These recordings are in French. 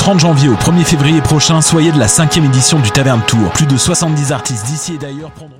30 janvier au 1er février prochain, soyez de la cinquième édition du Taverne Tour. Plus de 70 artistes d'ici et d'ailleurs prendront...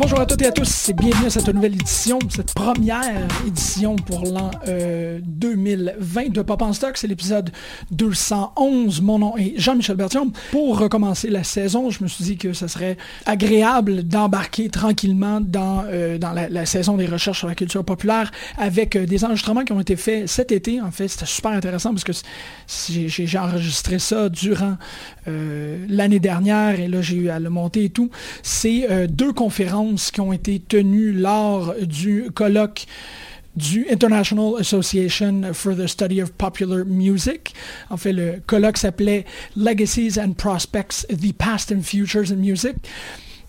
Bonjour à toutes et à tous et bienvenue à cette nouvelle édition, cette première édition pour l'an 2020 de Pop en Stock. C'est l'épisode 211. Mon nom est Jean-Michel Bertium. Pour recommencer la saison, je me suis dit que ce serait agréable d'embarquer tranquillement dans, euh, dans la, saison des recherches sur la culture populaire avec euh, des enregistrements qui ont été faits cet été. En fait, c'était super intéressant parce que j'ai enregistré ça durant euh, l'année dernière et là, j'ai eu à le monter et tout. C'est deux conférences qui ont été tenues lors du colloque du International Association for the Study of Popular Music. En fait, le colloque s'appelait Legacies and Prospects, The Past and Futures in Music.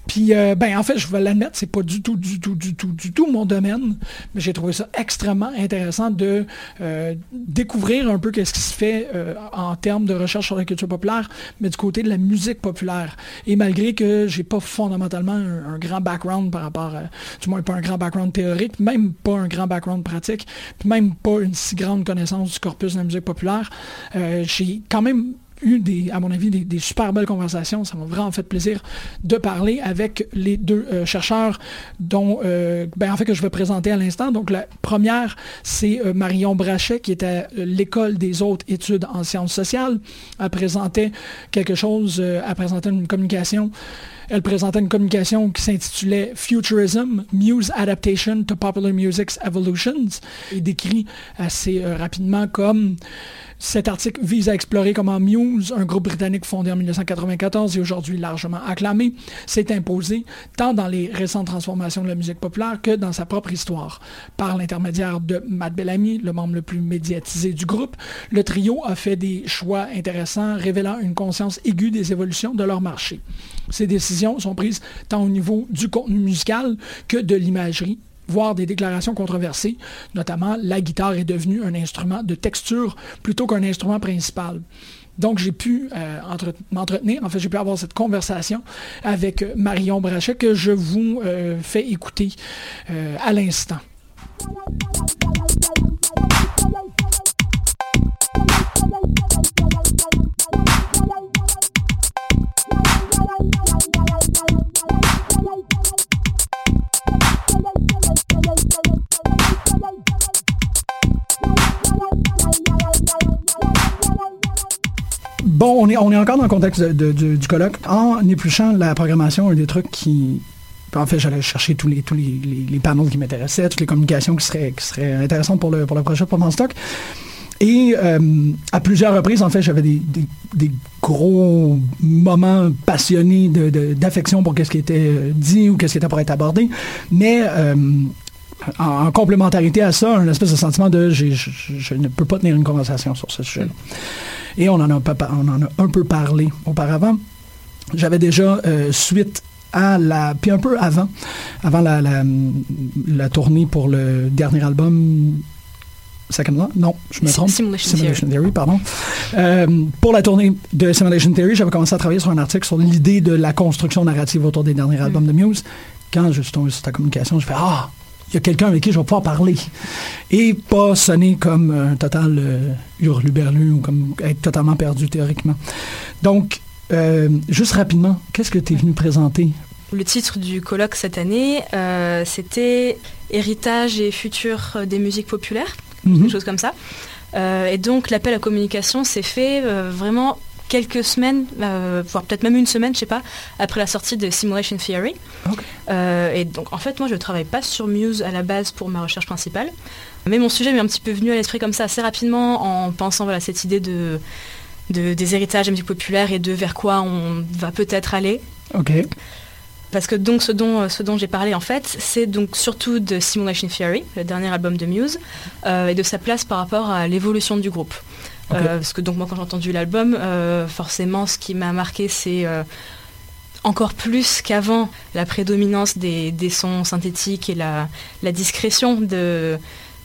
Puis, euh, ben, en fait, je vais l'admettre, c'est pas du tout, du tout, du tout, du tout mon domaine, mais j'ai trouvé ça extrêmement intéressant de euh, découvrir un peu qu'est-ce qui se fait euh, en termes de recherche sur la culture populaire, mais du côté de la musique populaire. Et malgré que j'ai pas fondamentalement un, grand background par rapport, à, du moins pas un grand background théorique, même pas un grand background pratique, puis même pas une si grande connaissance du corpus de la musique populaire, j'ai quand même eu, des, à mon avis, des, super belles conversations. Ça m'a vraiment fait plaisir de parler avec les deux euh, chercheurs dont, euh, ben, que je vais présenter à l'instant. Donc, la première, c'est euh, Marion Brachet, qui est à l'École des hautes études en sciences sociales. Elle présentait quelque chose, elle présentait une communication elle présentait une communication qui s'intitulait Futurism, Muse Adaptation to Popular Music's Evolutions, et décrit assez rapidement comme cet article vise à explorer comment Muse, un groupe britannique fondé en 1994 et aujourd'hui largement acclamé, s'est imposé tant dans les récentes transformations de la musique populaire que dans sa propre histoire. Par l'intermédiaire de Matt Bellamy, le membre le plus médiatisé du groupe, le trio a fait des choix intéressants révélant une conscience aiguë des évolutions de leur marché. Ces décisions sont prises tant au niveau du contenu musical que de l'imagerie, voire des déclarations controversées, notamment la guitare est devenue un instrument de texture plutôt qu'un instrument principal. Donc, j'ai pu euh, m'entretenir, en fait, j'ai pu avoir cette conversation avec Marion Brachet que je vous euh, fais écouter euh, à l'instant. Bon, on est, on est encore dans le contexte du, colloque. En épluchant la programmation, un des trucs qui... En fait, j'allais chercher tous les, tous les, panneaux qui m'intéressaient, toutes les communications qui seraient, qui seraient intéressantes pour le, pour le projet pour stock. Et euh, à plusieurs reprises, en fait, j'avais des, des, gros moments passionnés d'affection pour ce qui était dit ou qu'est-ce qui était pour être abordé. Mais euh, en, en complémentarité à ça, un espèce de sentiment de je, je- je ne peux pas tenir une conversation sur ce sujet-là. Et on en a, pas- on en a un peu parlé auparavant. J'avais déjà, euh, suite à la... Puis un peu avant, avant la, la, la tournée pour le dernier album... Second Law? Non, je me trompe. Simulation Theory, pardon. Euh, pour la tournée de Simulation Theory, j'avais commencé à travailler sur un article sur l'idée de la construction narrative autour des derniers albums de Muse. Quand je suis tombé sur ta communication, je fais Ah, il y a quelqu'un avec qui je vais pouvoir parler. Et pas sonner comme un total euh, hurluberlu ou comme être totalement perdu théoriquement. Donc, euh, juste rapidement, qu'est-ce que tu es venu présenter? Le titre du colloque cette année, euh, c'était Héritage et futur des musiques populaires, Mhm. quelque chose comme ça. Euh, et donc l'appel à communication s'est fait euh, vraiment quelques semaines, euh, voire peut-être même une semaine, je sais pas, après la sortie de Simulation Theory. Euh, et donc en fait moi je ne travaille pas sur Muse à la base pour ma recherche principale, mais mon sujet m'est un petit peu venu à l'esprit comme ça assez rapidement en pensant voilà cette idée de, de- des héritages des musiques populaires et de vers quoi on va peut-être aller. OK. Parce que donc ce dont, ce dont j'ai parlé en fait, c'est donc surtout de Simulation Theory, le dernier album de Muse, euh, et de sa place par rapport à l'évolution du groupe. Euh, parce que donc moi quand j'ai entendu l'album, euh, forcément ce qui m'a marqué c'est euh, encore plus qu'avant la prédominance des, des sons synthétiques et la, la discrétion de,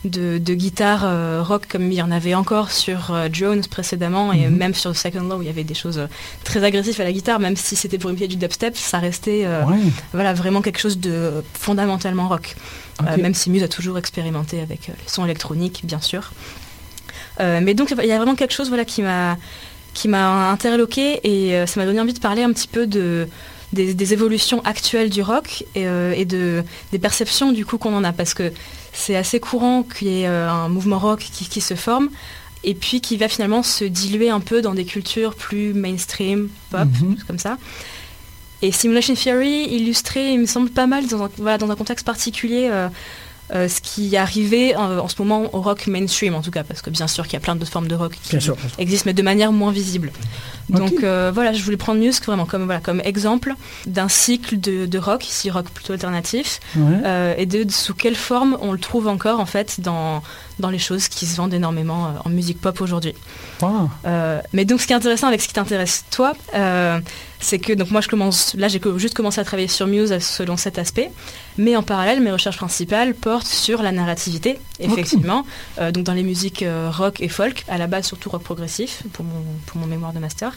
de, de guitare euh, rock comme il y en avait encore sur euh, Jones précédemment et Mhm. même sur Second Law où il y avait des choses très agressives à la guitare, même si c'était pour imiter du dubstep, ça restait euh, Ouais. voilà, vraiment quelque chose de fondamentalement rock. Même si Muse a toujours expérimenté avec les sons électroniques, bien sûr. Euh, mais donc, il y a vraiment quelque chose voilà, qui m'a qui m'a interloqué et euh, ça m'a donné envie de parler un petit peu de, des, des évolutions actuelles du rock et, euh, et de, des perceptions du coup qu'on en a. Parce que c'est assez courant qu'il y ait un mouvement rock qui, qui se forme et puis qui va finalement se diluer un peu dans des cultures plus mainstream, pop, choses comme ça. Et Simulation Theory illustrait, il me semble, pas mal dans un, voilà, dans un contexte particulier euh, euh, ce qui arrivait euh, en ce moment au rock mainstream, en tout cas, parce que bien sûr qu'il y a plein d'autres formes de rock qui sûr. existent, mais de manière moins visible. Donc euh, voilà, je voulais prendre Muse vraiment comme, voilà, comme exemple d'un cycle de, de rock, ici rock plutôt alternatif, Ouais. euh, et de, de sous quelle forme on le trouve encore en fait dans, dans les choses qui se vendent énormément euh, en musique pop aujourd'hui. Wow. Euh, mais donc ce qui est intéressant avec ce qui t'intéresse toi, euh, c'est que donc moi je commence, là j'ai juste commencé à travailler sur Muse selon cet aspect, mais en parallèle mes recherches principales portent sur la narrativité, effectivement, Euh, donc dans les musiques rock et folk, à la base surtout rock progressif pour mon, pour mon mémoire de master.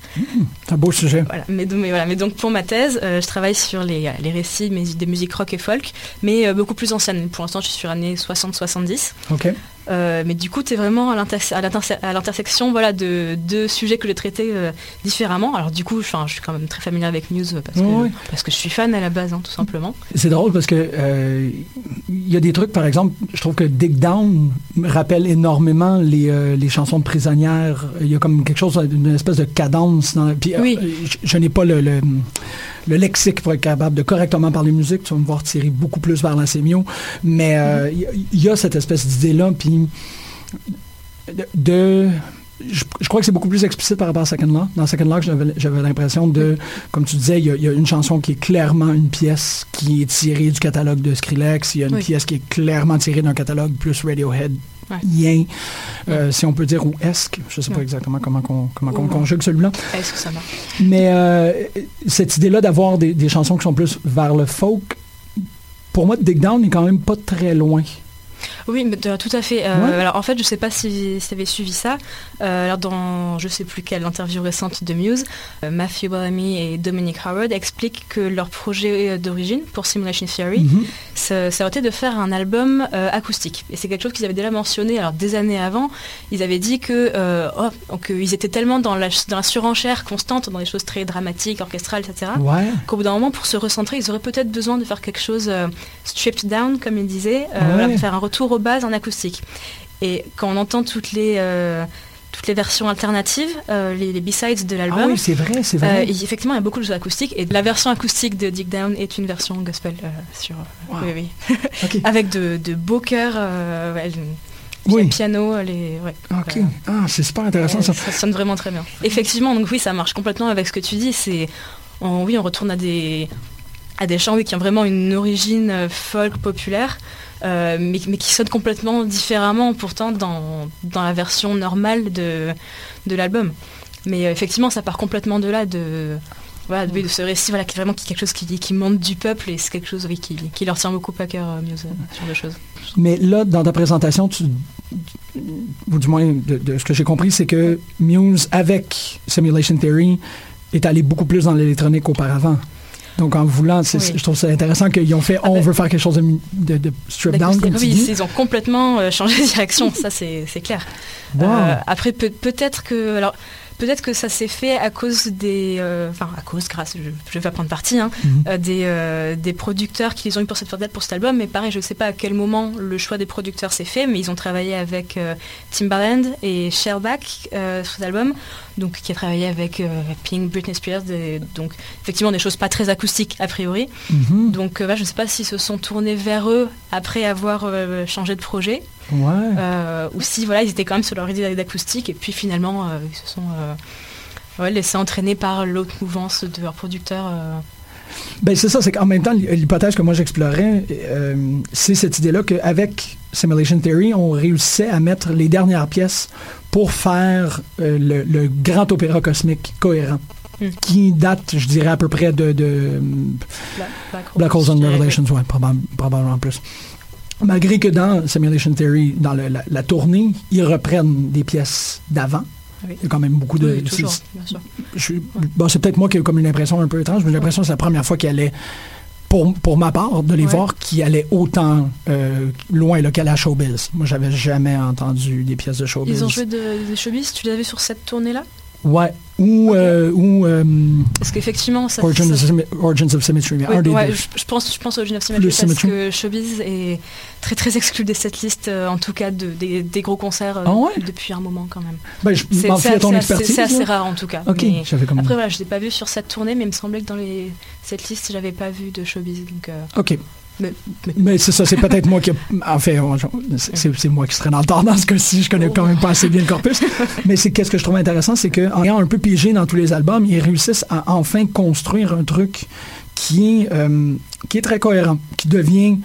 C'est un beau sujet. Voilà, mais, donc- mais voilà, mais donc pour ma thèse, je travaille sur les, les récits mais, des musiques rock et folk, mais beaucoup plus anciennes. Pour l'instant je suis sur année 60-70. OK. Euh, mais du coup, tu es vraiment à l'inter- à l'interse- à l'intersection voilà, de deux sujets que j'ai traités euh, différemment. Alors du coup, je, suis quand même très familière avec Muse parce que, Oui, oui. parce que je suis fan à la base, hein, tout simplement. C'est drôle parce que euh, il y a des trucs, par exemple, je trouve que Dig Down me rappelle énormément les, les chansons de prisonnières. Il y a comme quelque chose d'une espèce de cadence. Dans, puis, Oui. je, je n'ai pas le, le, le lexique pour être capable de correctement parler musique. Tu vas me voir tirer beaucoup plus vers la sémio. Mais euh, il y a- il y, a cette espèce d'idée-là. Puis de, de- je, je crois que c'est beaucoup plus explicite par rapport à Second Law. Dans Second Law, j'avais j'avais l'impression de, comme tu disais, il y, a, il y a une chanson qui est clairement une pièce qui est tirée du catalogue de Skrillex. Il y a une Oui. pièce qui est clairement tirée d'un catalogue plus Radiohead. Ouais. Euh, si on peut dire, ou esque, je ne sais pas exactement comment, on, comment on Ouais. conjugue celui-là. Est-ce que ça marche? Mais euh, cette idée-là d'avoir des, des chansons qui sont plus vers le folk, pour moi, Dig Down n'est quand même pas très loin. Oui, mais, euh, tout à fait. Euh, Ouais. Alors en fait, je sais pas si, si tu avais suivi ça. Euh, alors dans je sais plus quelle interview récente de Muse, euh, Matthew Bellamy et Dominic Howard expliquent que leur projet d'origine pour Simulation Theory, Mhm. ça, ça aurait été de faire un album acoustique. Et c'est quelque chose qu'ils avaient déjà mentionné alors des années avant. Ils avaient dit que euh, oh, étaient tellement dans la, dans la surenchère constante, dans des choses très dramatiques, orchestrales, etc. Ouais. Qu'au bout d'un moment, pour se recentrer, ils auraient peut-être besoin de faire quelque chose stripped down, comme ils disaient, Ouais. voilà, pour faire un retour aux bases en acoustique. Et quand on entend toutes les, euh, toutes les versions alternatives, euh, les, les B-sides de l'album. Ah oui, c'est vrai, c'est Euh, vrai. et effectivement, il y a beaucoup de choses acoustiques. Et la version acoustique de Dig Down est une version gospel euh, sur. Wow. Oui, oui. Avec de, de beaux chœurs, euh, ouais, Oui. piano, les. Ouais. Ok. Euh, Ah, c'est super intéressant euh, ça. ça sonne vraiment très bien. Effectivement, donc oui, ça marche complètement avec ce que tu dis. C'est, on- oui, on retourne à des à des chants oui, qui ont vraiment une origine euh, folk populaire, euh, mais, qui sonnent complètement différemment pourtant dans, dans la version normale de, de l'album. Mais euh, effectivement, ça part complètement de là, de, voilà, de, ce récit, voilà, qui est vraiment qui- quelque chose qui, qui monte du peuple et c'est quelque chose oui, qui, qui leur tient beaucoup à cœur, euh, Muse, euh, ce genre de choses. Mais là, dans ta présentation, ou du moins de, de ce que j'ai compris, c'est que Muse, avec Simulation Theory, est allé beaucoup plus dans l'électronique auparavant. Donc, en voulant, Oui. je trouve ça intéressant qu'ils ont fait, Ah on ben- veut faire quelque chose de, de, de strip down, comme tu oui, dis. ils ont complètement euh, changé de direction, ça c'est clair. Wow. Euh, après, peut- peut-être que, alors, peut-être que ça s'est fait à cause des, euh, enfin, à cause, grâce, je, je vais pas prendre parti, hein, Mhm. euh, des, euh, des producteurs qui les ont eu pour cette date pour cet album. Mais pareil, je sais pas à quel moment le choix des producteurs s'est fait, mais ils ont travaillé avec Timbaland et Shellback euh, sur cet album, donc qui a travaillé avec Pink, Britney Spears, et donc effectivement des choses pas très acoustiques a priori. Mhm. Donc, voilà, je ne sais pas s'ils se sont tournés vers eux après avoir changé de projet, Ouais. euh, ou si voilà, ils étaient quand même sur leur idée d'acoustique, et puis finalement, euh, ils se sont euh, ouais, laissés entraîner par l'autre mouvance de leurs producteurs. euh. Ben, c'est ça, c'est qu'en même temps, l'hypothèse que moi j'explorais, c'est cette idée-là qu'avec Simulation Theory, on réussissait à mettre les dernières pièces pour faire le, le grand opéra cosmique cohérent, Mm. qui date, je dirais, à peu près de, de Black, Black Black Holes and Revelations, ouais, probab- probablement plus. Malgré que dans Simulation Theory, dans le- la, la tournée, ils reprennent des pièces d'avant. Oui. Il y a quand même beaucoup de... Oui, toujours, c'est- bien sûr. je suis- bon, c'est peut-être moi qui ai comme une impression un peu étrange, mais j'ai l'impression que c'est la première fois qu'il allait, pour, pour ma part, de les Ouais. voir, qui allait autant euh, loin là, qu'aller à Showbiz. Moi, j'avais jamais entendu des pièces de Showbiz. Ils ont joué de, de showbiz, tu l'avais sur cette tournée-là? Ouais. Ou, euh, ou euh, Parce qu'effectivement, ça, Origins, ça- of Origins of Symmetry. mais Oui, un des ouais, deux. je, je pense, je pense au Origin of Symmetry Le parce Symmetry. que Showbiz est très très exclu de cette liste, euh, en tout cas de, des, des gros concerts Ah ouais? depuis un moment quand même. Je C'est assez- là. rare en tout cas. Après voilà, je l'ai pas vu sur cette tournée, mais il me semblait que dans les, cette liste, j'avais pas vu de Showbiz. Donc, euh, OK. Mais- c'est ça, c'est peut-être moi qui... En fait, on- c'est- moi qui serais dans le tort dans ce cas-ci. Je connais quand même pas assez bien le corpus. Mais c'est qu'est-ce que je trouve intéressant, c'est qu'en ayant un peu pigé dans tous les albums, ils réussissent à enfin construire un truc qui est, euh, qui est très cohérent, qui devient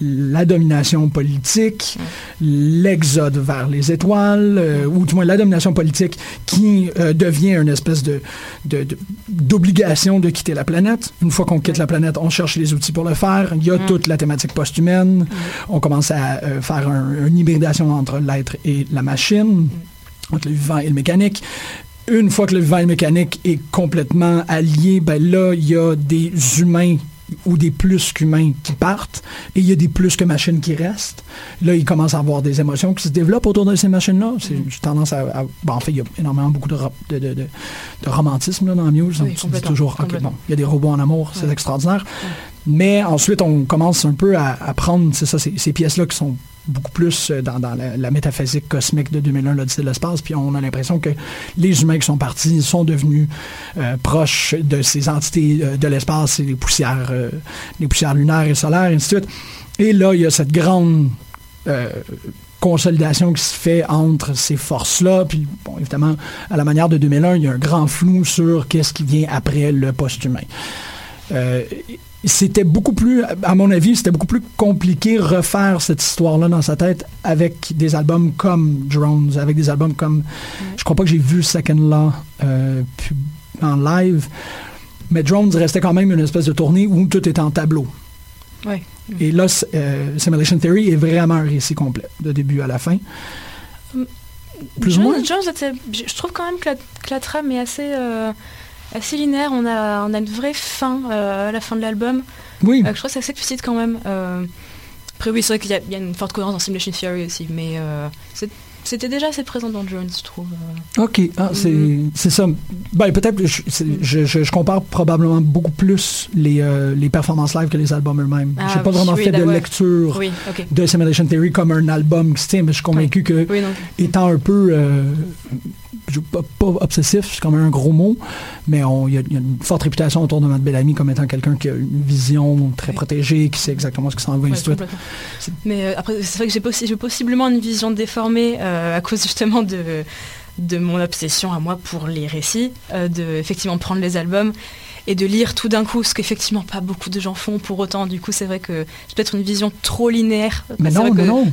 la domination politique, l'exode vers les étoiles, euh, ou du moins la domination politique qui euh, devient une espèce de de- de- d'obligation de, quitter la planète. Une fois qu'on quitte la planète, on cherche les outils pour le faire. Il y a Mm. toute la thématique post-humaine. On commence à faire un- une hybridation entre l'être et la machine, entre le vivant et le mécanique. Une fois que le vivant et le mécanique est complètement allié, ben là, il y a des humains ou des plus qu'humains qui partent et il y a des plus que machines qui restent. Là, il commence à avoir des émotions qui se développent autour de ces machines-là. C'est- J'ai tendance à, à- bon, en fait, il y a énormément beaucoup de, ro- de, de- de- de romantisme là, dans Muse. Oui, On se dit toujours, OK, complètement. bon, il y a des robots en amour, c'est Ouais. extraordinaire. Mais ensuite, on commence un peu à, à prendre, c'est ça, ces, ces pièces-là qui sont beaucoup plus euh, dans, la, métaphysique cosmique de 2001, l'Odyssée de l'espace, puis on a l'impression que les humains qui sont partis sont devenus euh, proches de ces entités euh, de l'espace les poussières, les poussières lunaires et solaires, et ainsi de suite. Et là, il y a cette grande consolidation qui se fait entre ces forces-là, puis bon, évidemment, à la manière de 2001, il y a un grand flou sur qu'est-ce qui vient après le post-humain. C'était beaucoup plus, à mon avis, c'était beaucoup plus compliqué refaire cette histoire-là dans sa tête avec des albums comme Drones, avec des albums comme, je crois pas que j'ai vu Second Law euh, en live, mais Drones restait quand même une espèce de tournée où tout était en tableau. Ouais. Et là, euh, Simulation Theory est vraiment un récit complet, de début à la fin. Plus ou moins? Jones je je trouve quand même que la, que la trame est assez, euh, assez linéaire. On a, on a une vraie fin euh, à la fin de l'album. Oui, Euh, je trouve que c'est assez explicite quand même. Euh, après, oui, c'est vrai qu'il y, a- il y a une forte cohérence dans Simulation Theory aussi, mais C'était déjà assez présent dans Jones, je trouve. OK, ah, c'est Mhm. c'est ça. Ben, peut-être, je, c'est- je, je- compare probablement beaucoup plus les, euh, les performances live que les albums eux-mêmes. Ah, J'ai pas oui, vraiment oui, fait de lecture Oui, de Simulation Theory comme un album qui mais je suis convaincu que, étant un peu, euh, je- pas, pas obsessif, c'est quand même un gros mot, mais il y, a il y a une forte réputation autour de Matt Bellamy comme étant quelqu'un qui a une vision très protégée, qui sait exactement ce qui s'en va, Ouais. Mais euh, après, c'est vrai que j'ai possi- j'ai possiblement une vision déformée euh, à cause justement de, de mon obsession à moi pour les récits, euh, de effectivement prendre les albums et de lire tout d'un coup, ce qu'effectivement pas beaucoup de gens font pour autant. Du coup, c'est vrai que c'est peut-être une vision trop linéaire. Mais non, mais non.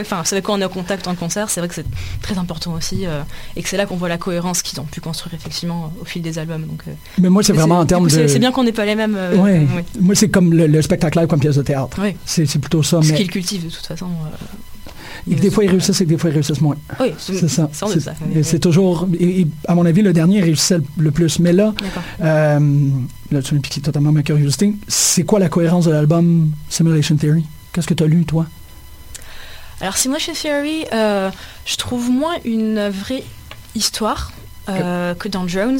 Enfin, c'est vrai qu'on est en contact en concert, c'est vrai que c'est très important aussi euh, et que c'est là qu'on voit la cohérence qu'ils ont pu construire effectivement au fil des albums. Donc, euh, Mais moi, c'est vraiment en termes de... c'est- bien qu'on n'ait pas les mêmes. euh, Ouais. Moi, c'est comme le, le spectacle live comme pièce de théâtre. C'est c'est plutôt ça, Ce mais qu'ils cultivent de toute façon. Et que des fois ils réussissent et que des fois ils réussissent moins. Oui, C'est ça. C'est- toujours, et- et à mon avis, le dernier réussissait le, le plus. Mais là, euh, là, tu me piques totalement ma curiosité. C'est quoi la cohérence de l'album Simulation Theory? Qu'est-ce que tu as lu, toi? Alors Simulation Theory, euh, je trouve moins une vraie histoire euh, que dans Jones.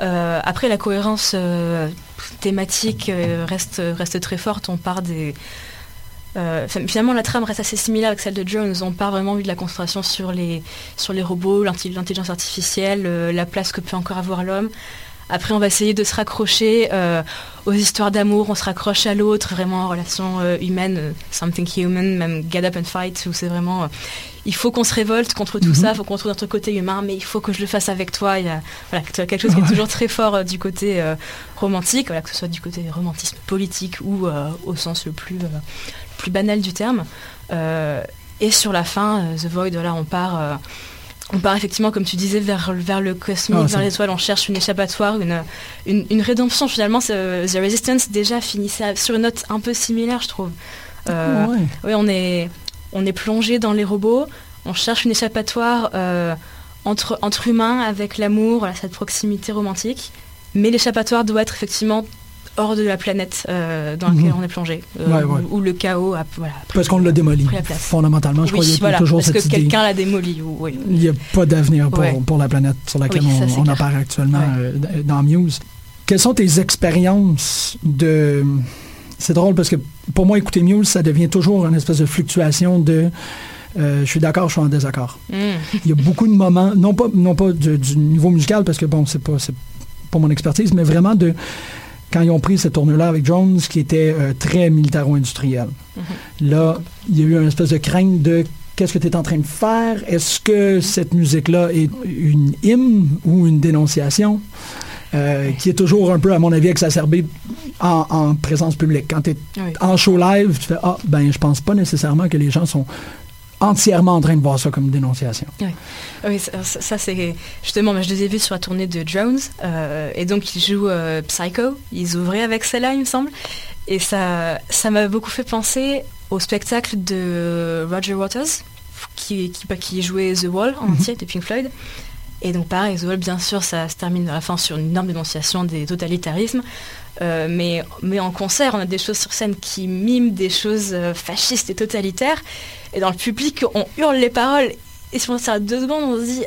Euh, après, la cohérence euh, thématique reste, reste très forte. On part des... euh, finalement, la trame reste assez similaire avec celle de Jones. On part vraiment oui, de la concentration sur les, sur les robots, l'intelli- l'intelligence artificielle, euh, la place que peut encore avoir l'homme. Après, on va essayer de se raccrocher euh, aux histoires d'amour, on se raccroche à l'autre, vraiment en relation humaine, something human, même Get Up and Fight, où c'est vraiment, il faut qu'on se révolte contre tout Mhm. ça, il faut qu'on trouve notre côté humain, mais il faut que je le fasse avec toi. Il y a voilà, quelque chose qui est toujours très fort du côté romantique, voilà, que ce soit du côté romantisme politique ou au sens le plus, plus banal du terme. Euh, et sur la fin, euh, The Void, là, on part... euh, on part effectivement, comme tu disais, vers, vers le cosmique, Ah, vers l'étoile, on cherche une échappatoire, une, une, une rédemption finalement. The Resistance déjà finissait sur une note un peu similaire, je trouve. Euh, Ouais. oui, on est, on est plongé dans les robots, on cherche une échappatoire euh, entre, entre humains avec l'amour, voilà, cette proximité romantique. Mais l'échappatoire doit être effectivement hors de la planète euh, dans laquelle Mhm. on est plongé, euh, Ouais, ouais. Où, où le chaos a voilà, pris- Parce qu'on l'a démoli. Fondamentalement, je Oui, crois qu'il y a toujours parce cette que quelqu'un l'a démoli. ou- oui. Il n'y a pas d'avenir pour, Ouais. pour la planète sur laquelle Oui, ça, on, apparaît actuellement euh, dans Muse. Quelles sont tes expériences de... C'est drôle parce que pour moi, écouter Muse, ça devient toujours une espèce de fluctuation de... euh, je suis d'accord, je suis en désaccord. Mm. Il y a beaucoup de moments, non pas, non pas du, du niveau musical, parce que bon, c'est pas, c'est pas mon expertise, mais vraiment de quand ils ont pris cette tournure-là avec Jones, qui était euh, très militaro-industriel. Là, il y a eu une espèce de crainte de qu'est-ce que tu es en train de faire? Est-ce que cette musique-là est une hymne ou une dénonciation? Euh, qui est toujours un peu, à mon avis, exacerbée en, en présence publique. Quand tu es Oui. en show live, tu fais Ah, ben, je pense pas nécessairement que les gens sont entièrement en train de voir ça comme une dénonciation. Oui, ça, ça- ça, c'est justement, moi, je les ai vus sur la tournée de Jones, euh, et donc ils jouent euh, Psycho, ils ouvraient avec celle-là, il me semble, et ça, ça m'a beaucoup fait penser au spectacle de Roger Waters, qui, qui, qui jouait The Wall en entier de Pink Floyd. Et donc pareil, The Wall, bien sûr, ça se termine à la fin sur une énorme dénonciation des totalitarismes. Euh, mais, mais en concert, on a des choses sur scène qui miment des choses euh, fascistes et totalitaires. Et dans le public, on hurle les paroles. Et si on s'arrête deux secondes, on se dit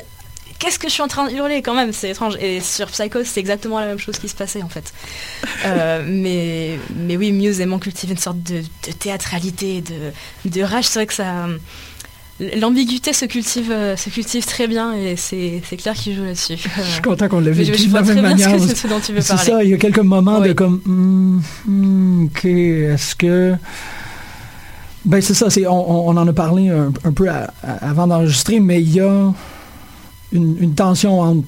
Qu'est-ce que je suis en train de hurler quand même C'est étrange. Et sur Psycho, c'est exactement la même chose qui se passait en fait. Euh, mais, mais oui, Muse aimant cultiver une sorte de, de théâtralité, de, de rage. C'est vrai que ça. L'ambiguïté se cultive, euh, se cultive très bien et c'est c'est clair qu'il joue là-dessus. Je suis content qu'on l'ait vécu de la même manière. que c'est ce dont tu veux C'est parler. ça, il y a quelques moments de comme, hmm, hmm, ok, est-ce que... Ben c'est ça, c'est, on, on en a parlé un, un peu à- à- avant d'enregistrer, mais il y a une, une tension entre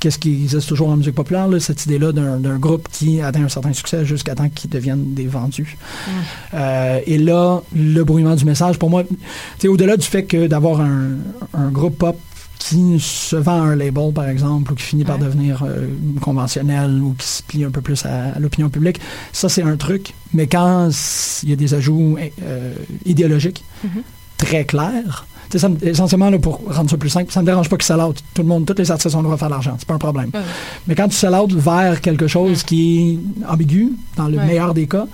qu'est-ce qui existe toujours en musique populaire, là, cette idée-là d'un, d'un groupe qui atteint un certain succès jusqu'à temps qu'ils deviennent des vendus. Euh, et là, le brouillement du message, pour moi, au-delà du fait que d'avoir un, un groupe pop qui se vend à un label, par exemple, ou qui finit par devenir euh, conventionnel ou qui se plie un peu plus à, à l'opinion publique, ça, c'est un truc. Mais quand il y a des ajouts euh, idéologiques Mhm. très clairs, ça me- essentiellement, là, pour rendre ça plus simple, ça me dérange pas que sell out. Tout le monde, tous les artistes ont le droit de faire de l'argent. C'est pas un problème. Ouais. Mais quand tu out vers quelque chose qui est ambigu, dans le Ouais. meilleur des cas,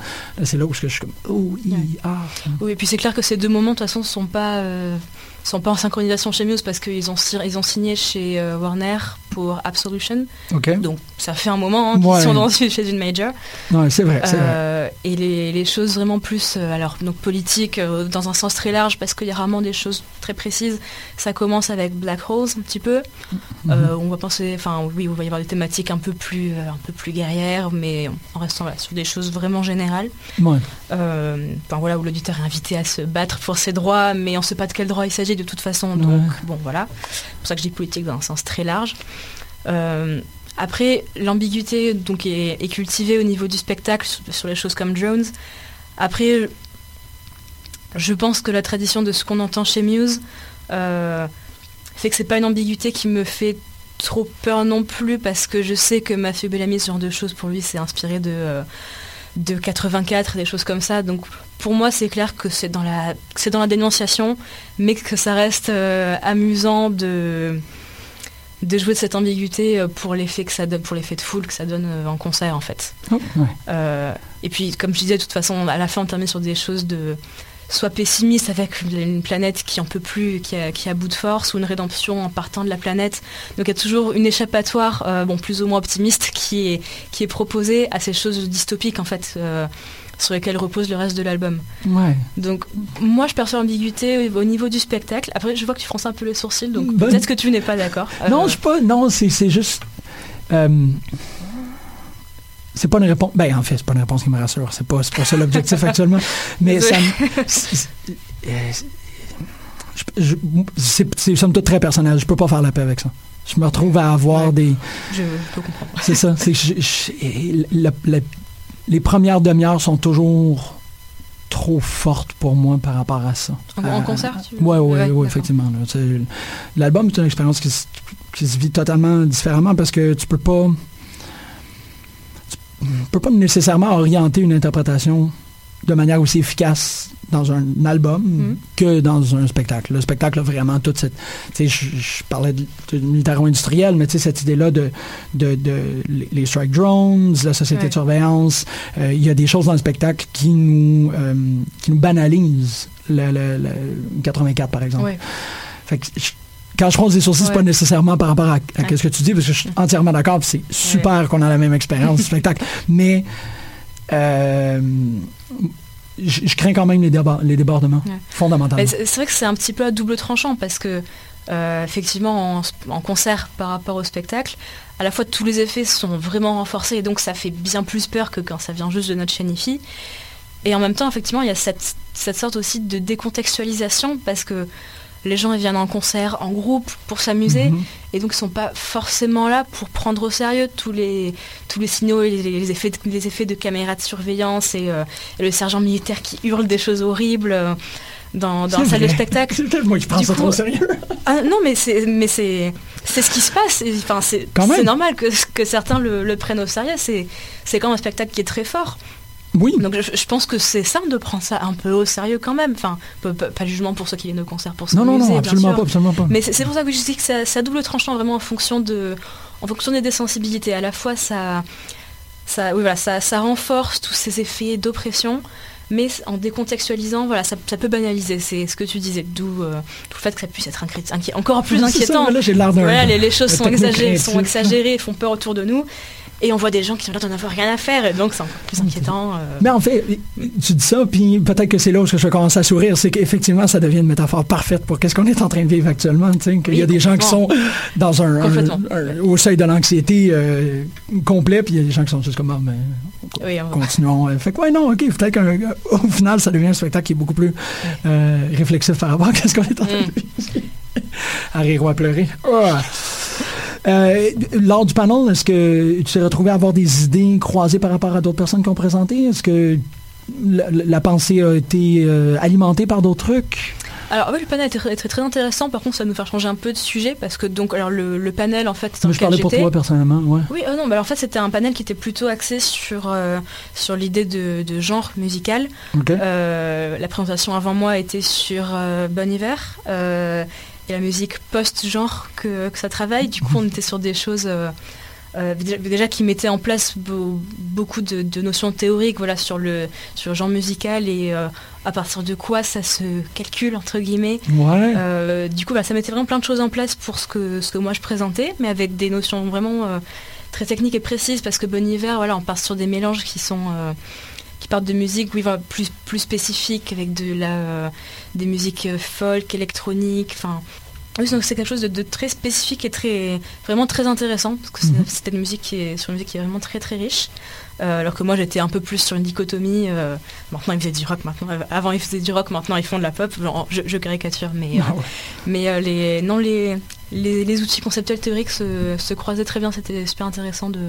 c'est là où je suis comme, oh, ah. Oui, et puis c'est clair que ces deux moments, de toute façon, sont pas, euh, sont pas en synchronisation chez Muse parce qu'ils ont, ils ont signé chez euh, Warner pour Absolution. Donc ça fait un moment hein, qu'ils Ouais. sont dans, chez une major. Ouais, c'est vrai, c'est vrai. Euh, et les, les choses vraiment plus, euh, alors donc politiques dans un sens très large parce qu'il y a rarement des choses très précises. Ça commence avec Black Holes un petit peu. Mhm. Euh, on va penser, enfin oui, il va y avoir des thématiques un peu plus, un peu plus guerrières, mais en restant voilà, sur des choses vraiment générales. Ouais. Euh, enfin voilà, où l'auditeur est invité à se battre pour ses droits, mais on ne sait pas de quel droit il s'agit de toute façon. Donc Ouais. bon voilà, c'est pour ça que je dis politique dans un sens très large. Euh, après, l'ambiguïté donc est, est cultivée au niveau du spectacle sur, sur les choses comme Jones. Après, je pense que la tradition de ce qu'on entend chez Muse euh, fait que c'est pas une ambiguïté qui me fait trop peur non plus parce que je sais que Matthew Bellamy, ce genre de choses pour lui, c'est inspiré de euh, de 84, des choses comme ça. Donc pour moi, c'est clair que c'est dans la c'est dans la dénonciation, mais que ça reste euh, amusant de de jouer de cette ambiguïté euh, pour l'effet que ça donne, pour l'effet de foule que ça donne euh, en concert en fait. Oh, ouais. Euh, et puis, comme je disais, de toute façon, à la fin, on termine sur des choses de soit pessimiste avec une planète qui en peut plus, qui a, qui a bout de force, ou une rédemption en partant de la planète. Donc il y a toujours une échappatoire, euh, bon, plus ou moins optimiste, qui est, qui est proposée à ces choses dystopiques, en fait, euh, sur lesquelles repose le reste de l'album. Ouais. Donc moi, je perçois l'ambiguïté au niveau du spectacle. Après, je vois que tu fronces un peu les sourcils, donc Ben- peut-être que tu n'es pas d'accord. Non, Euh, je pas. Non, c'est c'est juste. C'est pas une réponse. Ben, en fait, c'est pas une réponse qui me rassure. C'est pas, pas ça l'objectif actuellement. Mais ça c'est- c'est- euh, somme toute très personnel. Je peux pas faire la paix avec ça. Je me retrouve à avoir Ouais. des. je peux comprendre. C'est ça. C'est que je- je- la- la- les premières demi-heures sont toujours trop fortes pour moi par rapport à ça. En, en Euh, concert, tu Ouais, ouais, ouais, d'accord. effectivement. L'album est une expérience qui, se- qui se vit totalement différemment parce que tu peux pas. Tu peux pas nécessairement orienter une interprétation de manière aussi efficace dans un album Mhm. que dans un spectacle. Le spectacle a vraiment toute cette... Tu sais, je, je parlais de, de militaro-industriel, mais tu sais, cette idée-là de, de, de les- strike drones, la société Ouais. de surveillance, euh, il y a des choses dans le spectacle qui nous, euh, qui nous banalisent le, le- le 84, par exemple. Ouais. Fait que je- quand je fronce des sourcils, c'est Ouais. pas nécessairement par rapport à, ce que tu dis, parce que je suis entièrement d'accord, c'est super qu'on a la même expérience du spectacle. Mais euh, je, je crains quand même les, déba- les débordements, Ouais. fondamentalement. C'est c'est vrai que c'est un petit peu à double tranchant parce que euh, effectivement en, en concert par rapport au spectacle, à la fois tous les effets sont vraiment renforcés et donc ça fait bien plus peur que quand ça vient juste de notre chaîne IFI. Et en même temps, effectivement, il y a cette, cette sorte aussi de décontextualisation parce que les gens ils viennent en concert en groupe pour s'amuser Mhm. et donc ils sont pas forcément là pour prendre au sérieux tous les tous les signaux et les, les effets de, les effets de caméras de surveillance et, euh, et le sergent militaire qui hurle des choses horribles euh, dans, dans la salle de spectacle. C'est peut-être moi qui prends Du ça trop au sérieux. Ah, non, mais c'est mais c'est c'est ce qui se passe. Enfin, c'est normal que, que certains le, le prennent au sérieux. C'est c'est quand même un spectacle qui est très fort. Oui. Donc je, je pense que c'est simple de prendre ça un peu au sérieux quand même. Enfin, pas, de jugement pour ceux qui viennent au concert pour Non, non, s'amuser, non, bien absolument pas, absolument pas. Mais c'est pour ça que je dis que ça, ça double tranchant vraiment en fonction de, en fonction des, sensibilités. À la fois, ça, ça, oui, voilà, ça, ça renforce tous ces effets d'oppression, mais en décontextualisant, voilà, ça, ça peut banaliser. C'est ce que tu disais, d'où euh, le fait que ça puisse être inquié- inquié- encore plus ça, inquiétant. là, Voilà, les, les choses sont exagérées, sont exagérées, font peur autour de nous. Et on voit des gens qui sont là d'en avoir rien à faire, et donc c'est encore plus inquiétant. euh. Mais en fait, tu dis ça, puis peut-être que c'est là où je commence à sourire, c'est qu'effectivement, ça devient une métaphore parfaite pour qu'est-ce qu'on est en train de vivre actuellement. tu sais, Qu'il y a Oui, des gens qui sont dans un, un- Complètement. un- au seuil de l'anxiété euh, complet, puis il y a des gens qui sont juste comme, ah, mais Oui, on- continuons. Euh, Fait que, ouais, non, ok, peut-être qu'au final, ça devient un spectacle qui est beaucoup plus euh, réflexif par rapport à ce qu'on est en train de vivre. à rire ou à pleurer. Euh, lors du panel, est-ce que tu t'es retrouvé à avoir des idées croisées par rapport à d'autres personnes qui ont présenté? Est-ce que la, la pensée a été euh, alimentée par d'autres trucs? Alors oui, le panel était très, très, très intéressant. Par contre, ça va nous faire changer un peu de sujet parce que donc alors le, le panel en fait. dans je parlais pour toi personnellement, ouais. Oui, euh, non, bah, en fait c'était un panel qui était plutôt axé sur euh, sur l'idée de, de genre musical. Euh, la présentation avant moi était sur Bon Hiver et la musique post-genre que, que ça travaille. Du coup, on était sur des choses euh, euh, déjà, déjà qui mettaient en place beau- beaucoup de, de notions théoriques voilà, sur, le, sur le genre musical et euh, à partir de quoi ça se calcule, entre guillemets. Ouais. Euh, du coup, bah, ça mettait vraiment plein de choses en place pour ce que, ce que moi je présentais, mais avec des notions vraiment très techniques et précises, parce que Bon Hiver, voilà, on part sur des mélanges qui sont qui partent de musique oui, voilà, plus, plus spécifiques, avec de la, des musiques euh, folk, électroniques, enfin... Oui, donc c'est quelque chose de, de très spécifique et très, vraiment très intéressant, parce que c'est- Mhm. c'était une musique qui est, sur une musique qui est vraiment très très riche. Euh, alors que moi j'étais un peu plus sur une dichotomie. euh, maintenant ils faisaient du rock, maintenant avant ils faisaient du rock, maintenant ils font de la pop. Genre, je, je caricature, mais euh, Ah mais les, non, les, les, les outils conceptuels théoriques se, se croisaient très bien. C'était super intéressant de,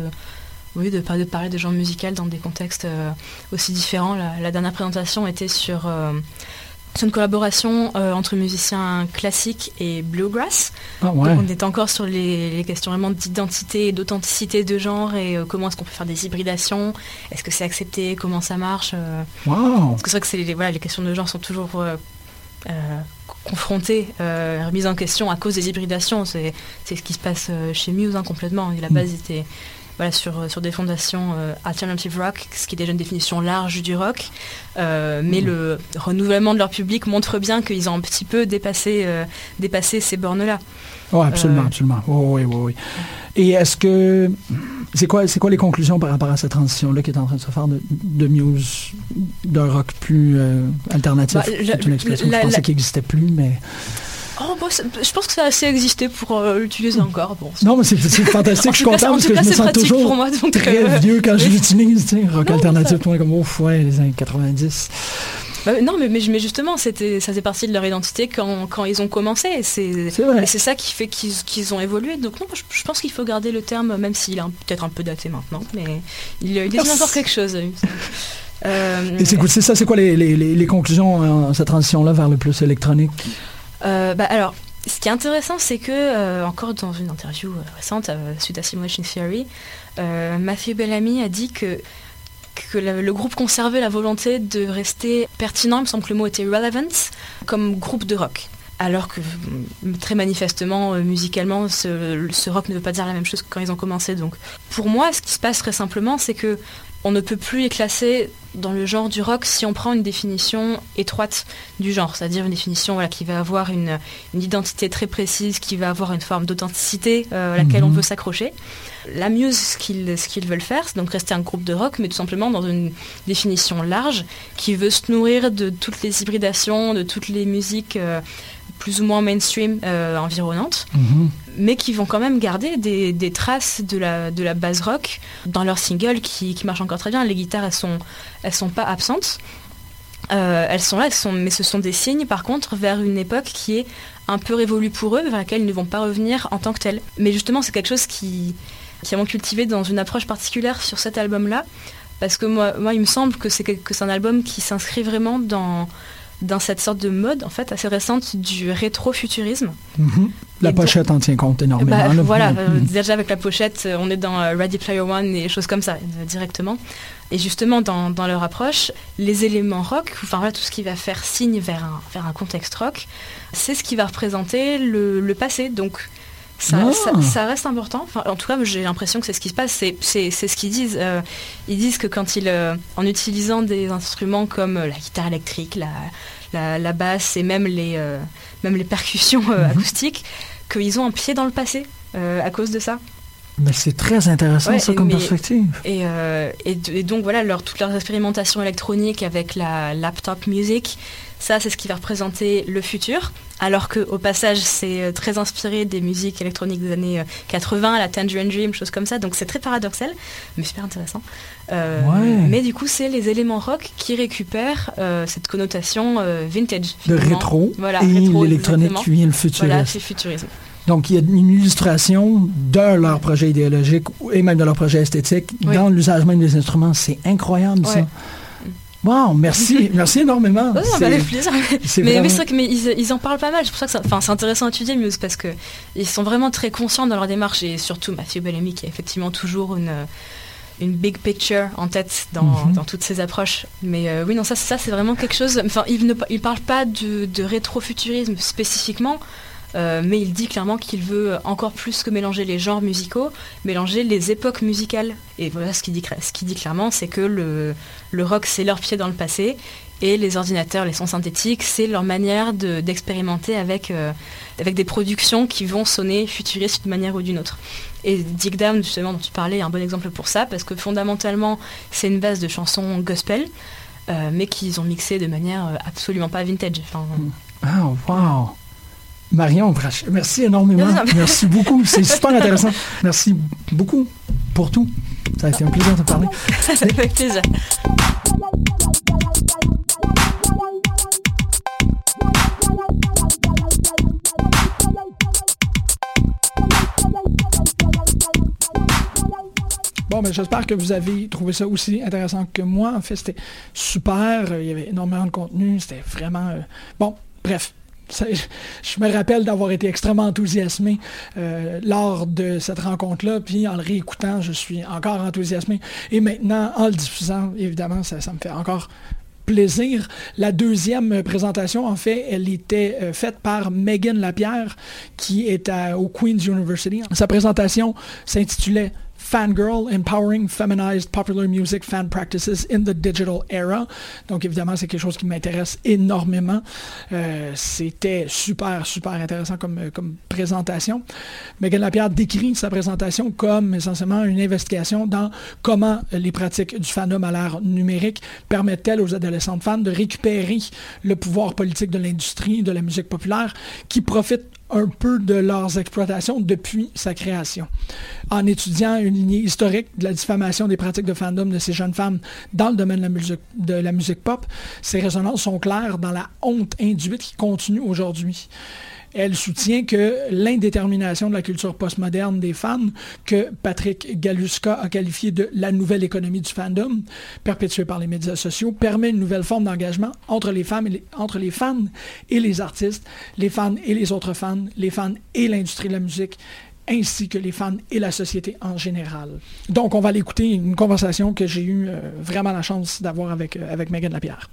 oui, de, par- de parler de genre musical dans des contextes euh, aussi différents. La, la dernière présentation était sur, euh, sur une collaboration euh, entre musiciens classiques et bluegrass. Ah ouais. Donc on était encore sur les, les questions vraiment d'identité et d'authenticité de genre et euh, comment est-ce qu'on peut faire des hybridations, est-ce que c'est accepté, comment ça marche? euh, Wow. parce que c'est vrai que c'est les, voilà, les questions de genre sont toujours euh, euh, confrontées, euh, remises en question à cause des hybridations. C'est c'est ce qui se passe euh, chez Muse hein, complètement. Et la base était voilà, sur, sur des fondations euh, alternative rock, ce qui est déjà une définition large du rock. Euh, mais le renouvellement de leur public montre bien qu'ils ont un petit peu dépassé, euh, dépassé ces bornes-là. Ouais, absolument, Euh, absolument. Oui, oui, oui. Et est-ce que. C'est quoi, c'est quoi les conclusions par rapport à cette transition-là qui est en train de se faire de, de Muse, d'un rock plus euh, alternatif? Bah, C'est une expression que je pensais la- qu'il n'existait plus, mais. Oh, c'est- je pense que ça a assez existé pour euh, l'utiliser encore. Bon, Non, mais c'est fantastique, je suis content en parce que cas, je me sens toujours pour moi, donc, très euh, vieux quand je l'utilise, tu sais, rock Non, alternatif, comme, ouf, ouais, les années 90. Bah, non, mais, mais, mais justement, ça faisait partie de leur identité quand, quand ils ont commencé. C'est, ça qui fait qu'ils, ont évolué. Donc non, je, je pense qu'il faut garder le terme, même s'il est peut-être un peu daté maintenant, mais il, il dit encore quelque chose. Euh, Et c'est ça, c'est quoi les, les, les, les conclusions, euh, cette transition-là vers le plus électronique? Bah, alors, ce qui est intéressant, c'est que, euh, encore dans une interview euh, récente, euh, suite à Simulation Theory, euh, Matthew Bellamy a dit que, le, groupe conservait la volonté de rester pertinent, il me semble que le mot était relevant, comme groupe de rock. Alors que mm, très manifestement, euh, musicalement, ce, ce rock ne veut pas dire la même chose que quand ils ont commencé. Donc, pour moi, ce qui se passe très simplement, c'est que on ne peut plus les classer dans le genre du rock si on prend une définition étroite du genre, c'est-à-dire une définition voilà, qui va avoir une, une identité très précise, qui va avoir une forme d'authenticité euh, à laquelle on Mhm. peut s'accrocher. La Muse, ce qu'ils ce qu'ils veulent faire, c'est donc rester un groupe de rock, mais tout simplement dans une définition large qui veut se nourrir de toutes les hybridations, de toutes les musiques euh, plus ou moins mainstream euh, environnantes Mhm. mais qui vont quand même garder des, des traces de la, de la base rock dans leurs singles qui, qui marchent encore très bien. Les guitares, elles sont, elles sont pas absentes. Euh, elles sont là, elles sont, mais ce sont des signes par contre vers une époque qui est un peu révolue pour eux, vers laquelle ils ne vont pas revenir en tant que tels. Mais justement, c'est quelque chose qui, qui est cultivé dans une approche particulière sur cet album-là, parce que moi, moi, il me semble que c'est que c'est un album qui s'inscrit vraiment dans, dans cette sorte de mode en fait assez récente du rétro-futurisme. Mhm. La Et donc- pochette en tient compte énormément. Bah, là. voilà, euh, déjà avec la pochette, euh, on est dans euh, Ready Player One et choses comme ça, directement. Et justement, dans, dans leur approche, les éléments rock, enfin voilà, tout ce qui va faire signe vers un, vers un contexte rock, c'est ce qui va représenter le, le passé. Donc, ça, ça, ça reste important. Enfin, en tout cas, j'ai l'impression que c'est ce qui se passe. C'est, ce qu'ils disent. Euh, ils disent que quand ils, euh, en utilisant des instruments comme euh, la guitare électrique, la, la, la basse et même les, euh, même les percussions Mhm. acoustiques, qu'ils ont un pied dans le passé à cause de ça. Mais c'est très intéressant, Ouais, ça, comme mais- perspective. Et, euh, et, donc voilà, leur, toutes leurs expérimentations électroniques avec la laptop music, ça c'est ce qui va représenter le futur. Alors qu'au passage, c'est euh, très inspiré des musiques électroniques des années euh, 80, la Tangerine Dream, choses comme ça. Donc c'est très paradoxal, mais super intéressant. Euh, Ouais. Mais du coup, c'est les éléments rock qui récupèrent euh, cette connotation euh, vintage. Le finalement. rétro Voilà, et l'électronique qui vient le futurisme. Voilà, c'est futurisme. Donc, il y a une illustration de leur projet idéologique et même de leur projet esthétique Oui. dans l'usage même des instruments. C'est incroyable, ça. Wow, merci, merci énormément. Ouais, C'est- plaisir. Mais, mais vraiment- c'est vrai que mais ils, ils en parlent pas mal. C'est pour ça que enfin, c'est intéressant à étudier Muse parce que ils sont vraiment très conscients dans leur démarche et surtout Matthew Bellamy qui a effectivement toujours une une big picture en tête dans, Mhm. dans toutes ses approches. Mais euh, oui, non, ça, ça c'est vraiment quelque chose. Enfin, il ne il parle pas de, de rétrofuturisme spécifiquement. Euh, mais il dit clairement qu'il veut encore plus que mélanger les genres musicaux, mélanger les époques musicales. Et voilà ce qu'il dit, clairement, c'est que le, le rock, c'est leur pied dans le passé, et les ordinateurs, les sons synthétiques, c'est leur manière de- d'expérimenter avec, euh, avec des productions qui vont sonner futuristes d'une manière ou d'une autre. Et Dig Down, justement, dont tu parlais, est un bon exemple pour ça, parce que fondamentalement, c'est une base de chansons gospel, euh, mais qu'ils ont mixé de manière absolument pas vintage. Enfin, Ah, wow. Marion, merci énormément. Merci beaucoup. C'est super intéressant. Merci beaucoup pour tout. Ça a été un plaisir de te parler. avec plaisir. Bon, ben, j'espère que vous avez trouvé ça aussi intéressant que moi. En fait, c'était super. Il y avait énormément de contenu. C'était vraiment... euh, Bon, bref. Je me rappelle d'avoir été extrêmement enthousiasmé euh, lors de cette rencontre-là, puis en le réécoutant, je suis encore enthousiasmé. Et maintenant, en le diffusant, évidemment, ça, me fait encore plaisir. La deuxième présentation, en fait, elle était euh, faite par Megan Lapierre, qui est à- au Queen's University. Sa présentation s'intitulait Fangirl, Empowering Feminized Popular Music Fan Practices in the Digital Era. Donc évidemment, c'est quelque chose qui m'intéresse énormément. Euh, C'était super, super intéressant comme, euh, comme présentation. Megan Lapierre décrit sa présentation comme essentiellement une investigation dans comment les pratiques du fandom à l'ère numérique permettent-elles aux adolescentes fans de récupérer le pouvoir politique de l'industrie de la musique populaire qui profite un peu de leurs exploitations depuis sa création. En étudiant une lignée historique de la diffamation des pratiques de fandom de ces jeunes femmes dans le domaine de la musique, de la musique pop, ces résonances sont claires dans la honte induite qui continue aujourd'hui. Elle soutient que l'indétermination de la culture postmoderne des fans, que Patrick Galuska a qualifié de la nouvelle économie du fandom, perpétuée par les médias sociaux, permet une nouvelle forme d'engagement entre les, fans et les artistes, les fans et les autres fans, les fans et l'industrie de la musique, ainsi que les fans et la société en général. Donc, on va aller écouter une conversation que j'ai eu euh, vraiment la chance d'avoir avec, euh, avec Megan Lapierre.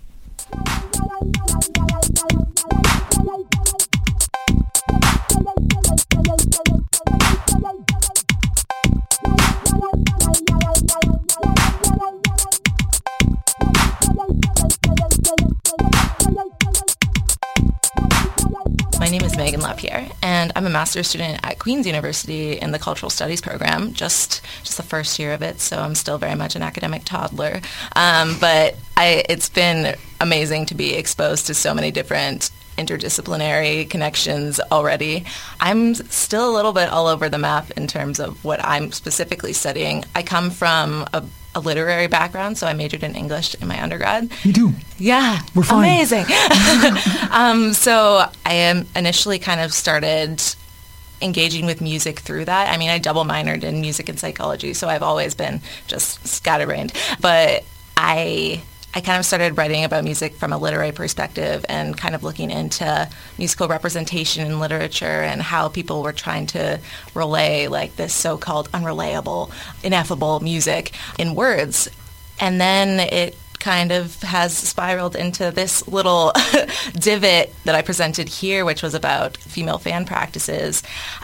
Master's student at Queen's University in the Cultural Studies program, just just the first year of it, so I'm still very much an academic toddler. Um, but I, it's been amazing to be exposed to so many different interdisciplinary connections already. I'm still a little bit all over the map in terms of what I'm specifically studying. I come from a, a literary background, so I majored in English in my undergrad. You do. Yeah, We're fine. amazing. um, so I am initially kind of started engaging with music through that. I mean, I double minored in music and psychology, so I've always been just scatterbrained. But I I kind of started writing about music from a literary perspective and kind of looking into musical representation in literature and how people were trying to relay like this so-called unrelayable, ineffable music in words. And then it kind of has spiraled into this little divot that I presented here, which was about female fan practices,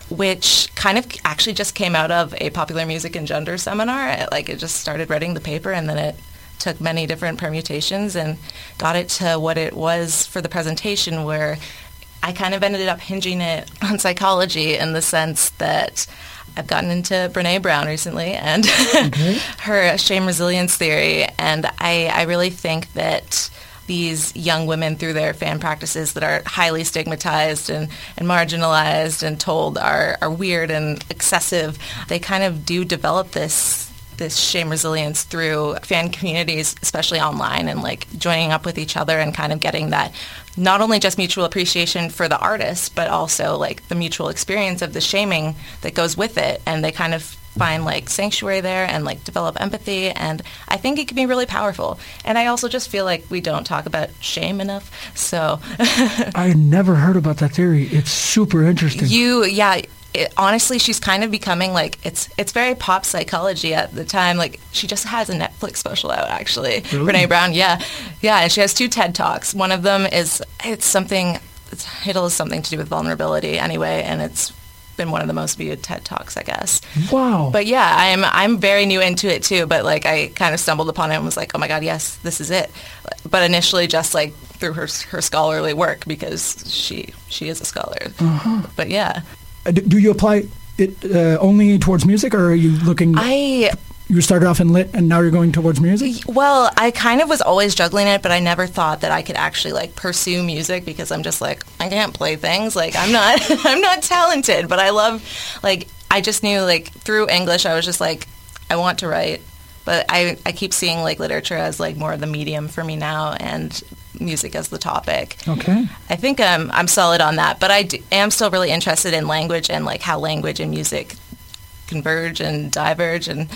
which kind of actually just came out of a popular music and gender seminar. It, like it just started writing the paper and then it took many different permutations and got it to what it was for the presentation where I kind of ended up hinging it on psychology in the sense that I've gotten into Brene Brown recently and her shame resilience theory. And I, I really think that these young women through their fan practices that are highly stigmatized and, and marginalized and told are, are weird and excessive, they kind of do develop this this shame resilience through fan communities, especially online, and like joining up with each other and kind of getting that not only just mutual appreciation for the artist, but also like the mutual experience of the shaming that goes with it. And they kind of find like sanctuary there and like develop empathy and I think it can be really powerful. And I also just feel like we don't talk about shame enough. So I never heard about that theory. It's super interesting. you yeah it, honestly she's kind of becoming like it's it's very pop psychology at the time. Like she just has a netflix special out actually Really? brene brown. Yeah. Yeah and she has two ted talks. One of them is it's something its title is something to do with vulnerability anyway and it's been one of the most viewed ted talks i guess. Wow. but yeah i'm i'm very new into it too but like i kind of stumbled upon it and was like oh my god yes this is it. But initially just like through her her scholarly work because she she is a scholar. Uh-huh. But yeah do, do you apply it uh, only towards music, or are you looking? i you started off in lit, and now you're going towards music. Well, I kind of was always juggling it, but I never thought that I could actually like pursue music because I'm just like I can't play things. Like I'm not I'm not talented, but I love like I just knew like through English I was just like I want to write, but I I keep seeing like literature as like more of the medium for me now and music as the topic. Okay. I think um, I'm solid on that, but I d- am still really interested in language and like how language and music converge and diverge, and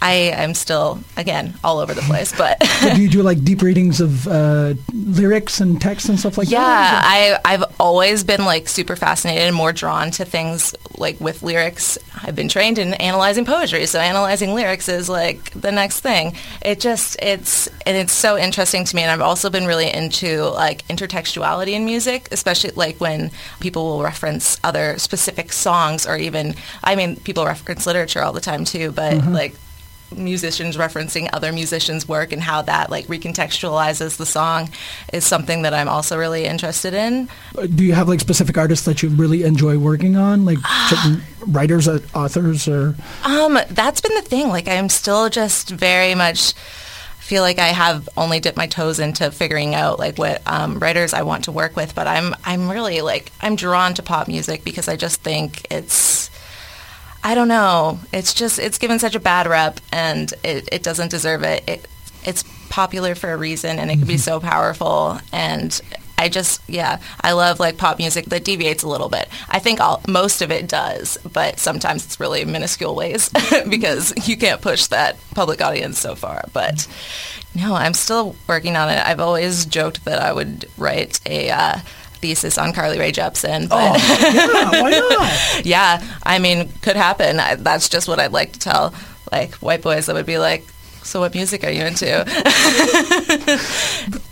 I am still again all over the place. But do you do like deep readings of uh, lyrics and text and stuff like yeah, that? I I've always been like super fascinated and more drawn to things like with lyrics. I've been trained in analyzing poetry, so analyzing lyrics is like the next thing. It just it's and it's so interesting to me, and I've also been really into like intertextuality in music, especially like when people will reference other specific songs or even I mean people reference literature all the time too, but Mm-hmm. like musicians referencing other musicians' work and how that like recontextualizes the song is something that I'm also really interested in. Uh, Do you have like specific artists that you really enjoy working on, like certain writers, uh, authors, or? Um, that's been the thing. Like I'm still just very much feel like I have only dipped my toes into figuring out like what um, writers I want to work with, but I'm I'm really like I'm drawn to pop music because I just think it's I don't know. It's just it's given such a bad rep, and it, it doesn't deserve it. It it's popular for a reason, and it can be so powerful. And I just yeah, I love like pop music that deviates a little bit. I think all most of it does, but sometimes it's really minuscule ways because you can't push that public audience so far. But no, I'm still working on it. I've always joked that I would write a. Uh, thesis on Carly Rae Jepsen, but oh, Yeah, why not? yeah, I mean, could happen. I, that's just what I'd like to tell like white boys that would be like, so what music are you into?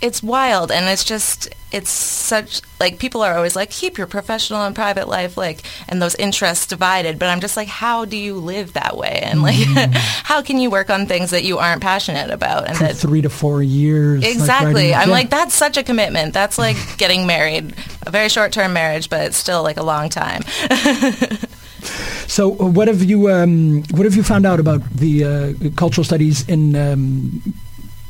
it's wild and it's just it's such like people are always like keep your professional and private life like and those interests divided but i'm just like how do you live that way and like mm-hmm. how can you work on things that you aren't passionate about and For that three to four years. Exactly. writing- I'm yeah. like, that's such a commitment. That's like getting married. A very short term marriage, but it's still like a long time. So, uh, what have you um, what have you found out about the uh, cultural studies in um,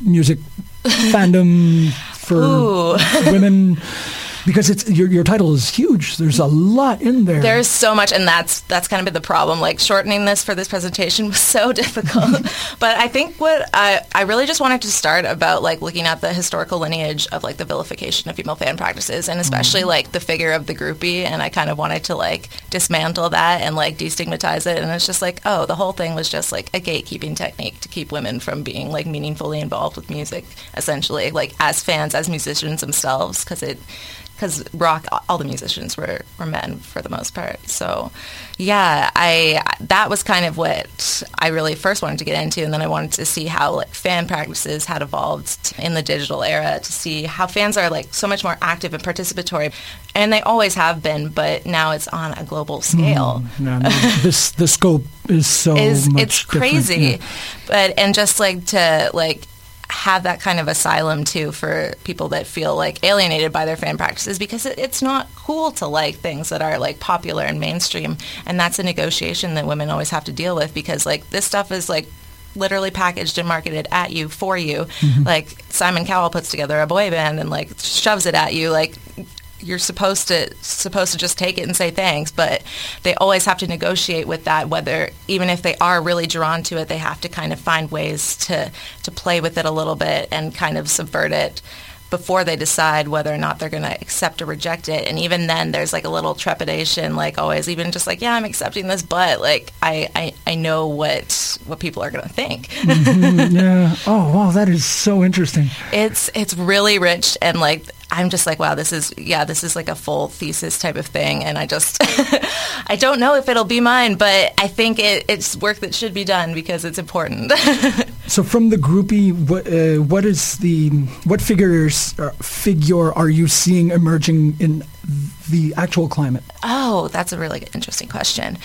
music fandom for women? Because it's your your title is huge. There's a lot in there. There's so much, and that's that's kind of been the problem. Like shortening this for this presentation was so difficult. but I think what I I really just wanted to start about like looking at the historical lineage of like the vilification of female fan practices, and especially mm-hmm. like the figure of the groupie. And I kind of wanted to like dismantle that and like destigmatize it. And it's just like, oh, the whole thing was just like a gatekeeping technique to keep women from being like meaningfully involved with music, essentially, like as fans, as musicians themselves, because it because rock all the musicians were, were men for the most part. So yeah i that was kind of what i really first wanted to get into and then i wanted to see how like fan practices had evolved in the digital era to see how fans are like so much more active and participatory and they always have been but now it's on a global mm-hmm. scale. Yeah, no, this the scope is so is it's crazy. yeah. but and just like to like have that kind of asylum too for people that feel like alienated by their fan practices because it, it's not cool to like things that are like popular and mainstream. And that's a negotiation that women always have to deal with because like this stuff is like literally packaged and marketed at you for you. Mm-hmm. Like simon cowell puts together a boy band and like shoves it at you like you're supposed to supposed to just take it and say thanks, but they always have to negotiate with that. Whether even if they are really drawn to it, they have to kind of find ways to to play with it a little bit and kind of subvert it. before they decide whether or not they're going to accept or reject it. And even then, there's like a little trepidation, like always, even just like, yeah, I'm accepting this, but like I, I, I know what what people are going to think. Mhm, yeah. Oh wow, that is so interesting. it's it's really rich and like I'm just like wow this is yeah this is like a full thesis type of thing and I just I don't know if it'll be mine but I think it, it's work that should be done because it's important. So from the groupie, what uh, what is the what figures uh, figure are you seeing emerging in the actual climate? oh, that's a really interesting question.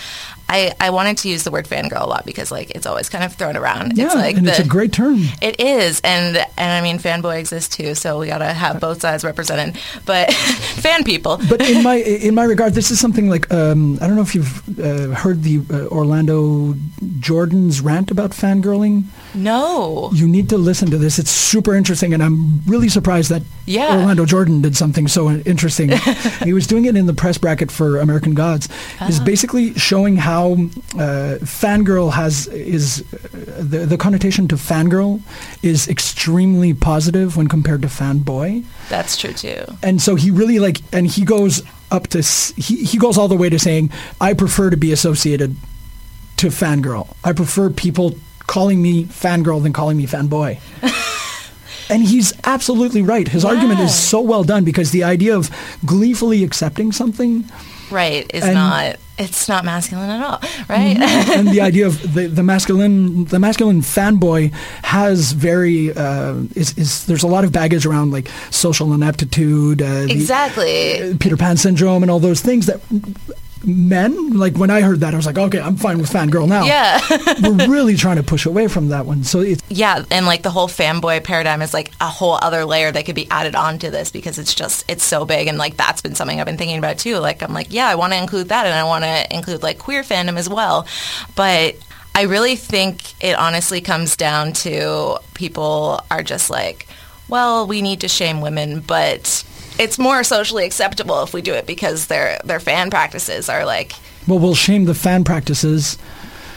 I, I wanted to use the word fangirl a lot because like it's always kind of thrown around. Yeah, it's like and it's a great term. It is, and and I mean, fanboy exists too, so we gotta have both sides represented. But fan people, But in my in my regard, this is something like um, I don't know if you've uh, heard the uh, Orlando Jordan's rant about fangirling. No, You need to listen to this. It's super interesting, and I'm really surprised that Yeah. Orlando Jordan did something so interesting. he was doing it in the press bracket for American Gods. Is Ah. basically showing how uh, fangirl has is uh, the the connotation to fangirl is extremely positive when compared to fanboy. that's true too. And so he really like, and he goes up to, he, he goes all the way to saying, I prefer to be associated to fangirl. I prefer people calling me fangirl than calling me fanboy. and he's absolutely right. His argument is so well done because the idea of gleefully accepting something Right is And- not it's not masculine at all, right? and the idea of the, the masculine the masculine fanboy has very uh, is, is there's a lot of baggage around like social ineptitude uh, the- exactly. Peter Pan syndrome and all those things that men like when I heard that I was like okay I'm fine with fangirl now Yeah. we're really trying to push away from that one so it's yeah, and like the whole fanboy paradigm is like a whole other layer that could be added onto this because it's just it's so big and like that's been something I've been thinking about too. Like I'm like, yeah, I want to include that and I want to include like queer fandom as well. But I really think it honestly comes down to people are just like, well, we need to shame women, but it's more socially acceptable if we do it because their their fan practices are like well we'll shame the fan practices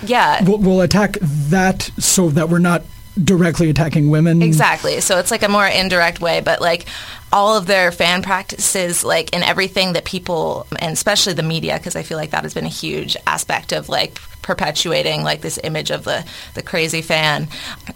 yeah we'll, we'll attack that so that we're not directly attacking women Exactly. So it's like a more indirect way, but like all of their fan practices, like in everything that people, and especially the media, because I feel like that has been a huge aspect of like perpetuating like this image of the the crazy fan.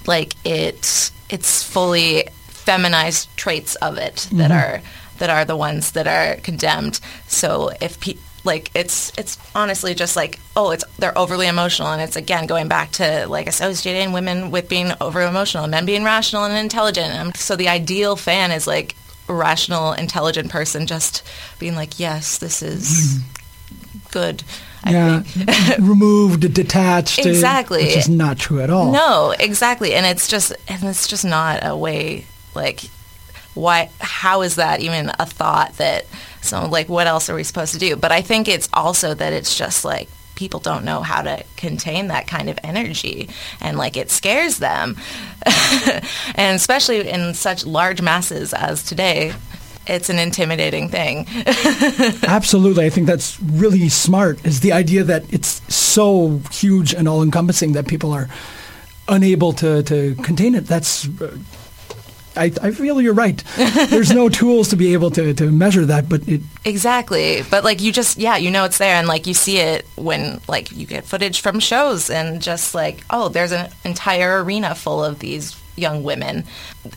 Like it's it's fully feminized traits of it that mm-hmm. are that are the ones that are condemned. So if people like it's it's honestly just like oh it's they're overly emotional and it's again going back to like associating women with being over emotional and men being rational and intelligent and so the ideal fan is like a rational intelligent person just being like yes this is good I yeah think. removed detached uh, Exactly. which is not true at all No, exactly, and it's just and it's just not a way like why how is that even a thought that so like what else are we supposed to do? But I think it's also that it's just like people don't know how to contain that kind of energy and like it scares them. and especially in such large masses as today, it's an intimidating thing. Absolutely. I think that's really smart is the idea that it's so huge and all encompassing that people are unable to, to contain it. That's uh, I, I feel you're right. There's no tools to be able to, to measure that, but it Exactly. But like you just yeah, you know it's there and like you see it when like you get footage from shows and just like, oh, there's an entire arena full of these young women.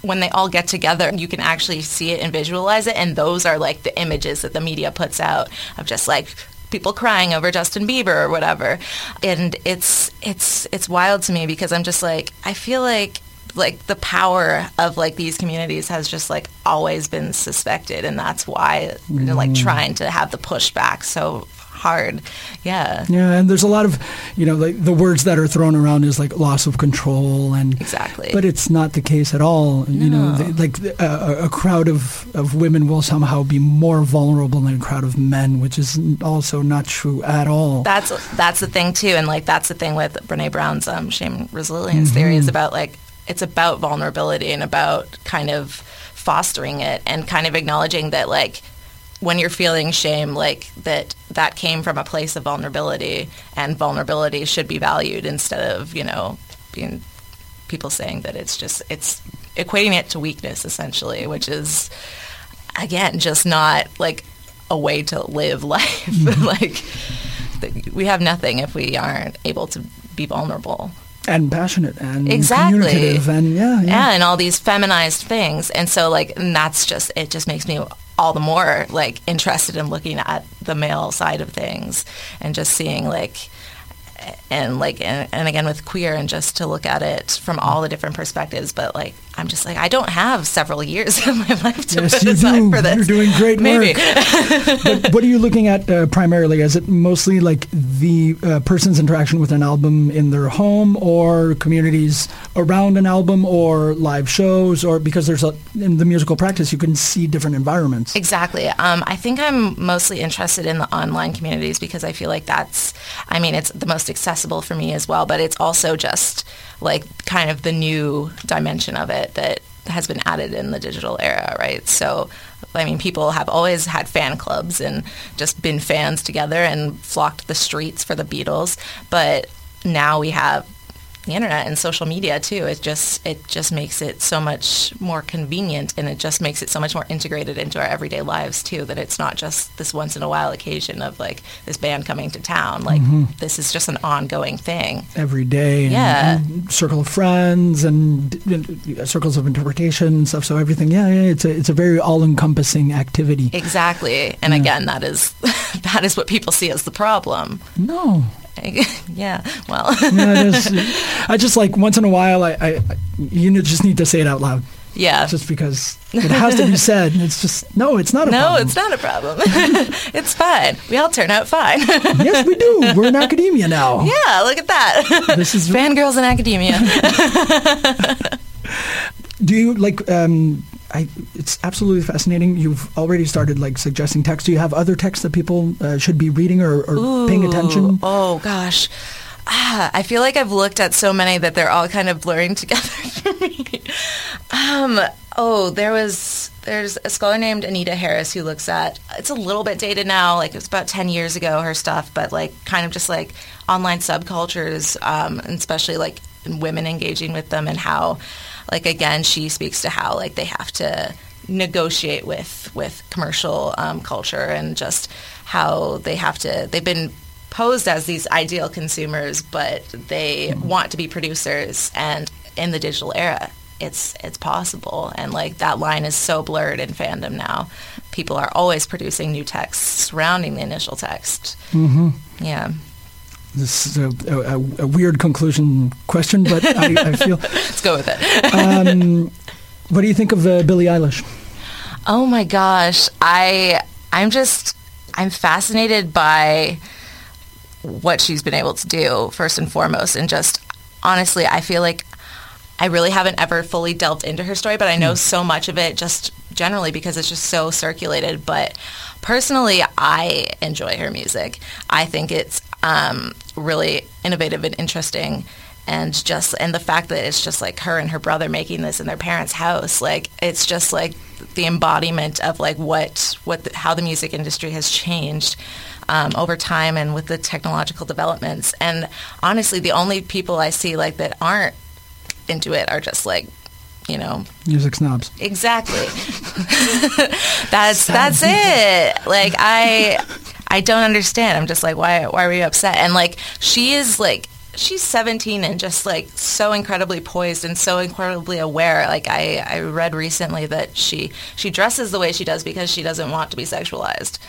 When they all get together, you can actually see it and visualize it and those are like the images that the media puts out of just like people crying over Justin Bieber or whatever. And it's it's it's wild to me because I'm just like I feel like like the power of like these communities has just like always been suspected and that's why they're like trying to have the pushback so hard yeah yeah, and there's a lot of you know like the words that are thrown around is like loss of control and Exactly. But it's not the case at all. You know, No. the, like a, a crowd of, of women will somehow be more vulnerable than a crowd of men, which is also not true at all. that's that's the thing too and like that's the thing with brene brown's um, shame resilience theory is about like it's about vulnerability and about kind of fostering it and kind of acknowledging that like when you're feeling shame like that that came from a place of vulnerability and vulnerability should be valued instead of you know being people saying that it's just it's equating it to weakness essentially, which is again just not like a way to live life. Mm-hmm. like we have nothing if we aren't able to be vulnerable. And passionate and Exactly. communicative and yeah, yeah. And all these feminized things. And so like and that's just it just makes me all the more like interested in looking at the male side of things and just seeing like and like and, and again with queer and just to look at it from all the different perspectives but like i'm just like i don't have several years of my life to Yes, put aside do. for this You're doing great Maybe. work. but what are you looking at uh, primarily? Is it mostly like the uh, person's interaction with an album in their home, or communities around an album, or live shows, or because there's a in the musical practice you can see different environments. Exactly. Um, I think I'm mostly interested in the online communities because I feel like that's, I mean, it's the most accessible for me as well, but it's also just like kind of the new dimension of it that has been added in the digital era, right? So, I mean, people have always had fan clubs and just been fans together and flocked the streets for the Beatles, but now we have the internet and social media too. It just it just makes it so much more convenient and it just makes it so much more integrated into our everyday lives too. That it's not just this once in a while occasion of like this band coming to town. Like this is just an ongoing thing. Every day, and, Yeah. and circle of friends, and uh, circles of interpretation and stuff. So everything, yeah, yeah, it's a it's a very all-encompassing activity. Exactly. And again, that is that is what people see as the problem. No, yeah. Well. yeah, it is. I just like once in a while, I, I, you just need to say it out loud, yeah. just because it has to be said. It's just no, it's not a no, problem. it's not a problem. it's fine. We all turn out fine. yes, we do. We're in academia now. yeah, look at that. This is. Fangirls in academia. Do you like? Um, I. It's absolutely fascinating. You've already started like suggesting texts. Do you have other texts that people uh, should be reading or, or paying attention? Oh gosh. Ah, I feel like I've looked at so many that they're all kind of blurring together for me. Um, oh, there was there's a scholar named Anita Harris who looks at it's a little bit dated now, like it was about ten years ago her stuff, but like kind of just like online subcultures, um, and especially like women engaging with them and how like again she speaks to how like they have to negotiate with with commercial um, culture and just how they have to they've been posed as these ideal consumers but they want to be producers. And in the digital era it's it's possible. And like that line is so blurred in fandom now. People are always producing new texts surrounding the initial text. Mm-hmm. yeah This is a, a, a weird conclusion question, but I, I feel. let's go with it Um, what do you think of uh, Billie Eilish? Oh my gosh, I I'm just I'm fascinated by what she's been able to do first and foremost and just honestly, I feel like I really haven't ever fully delved into her story, but I know so much of it just generally because it's just so circulated. But personally, I enjoy her music. I think it's um, really innovative and interesting. And just and the fact that it's just like her and her brother making this in their parents' house, like it's just like the embodiment of like what what the, how the music industry has changed um, over time and with the technological developments. And honestly, the only people I see like that aren't into it are just like, you know, Music snobs. exactly. that's that's it. Like I I don't understand. I'm just like, why why are you upset? And like she is like she's 17 and just like so incredibly poised and so incredibly aware. Like I, I read recently that she she dresses the way she does because she doesn't want to be sexualized.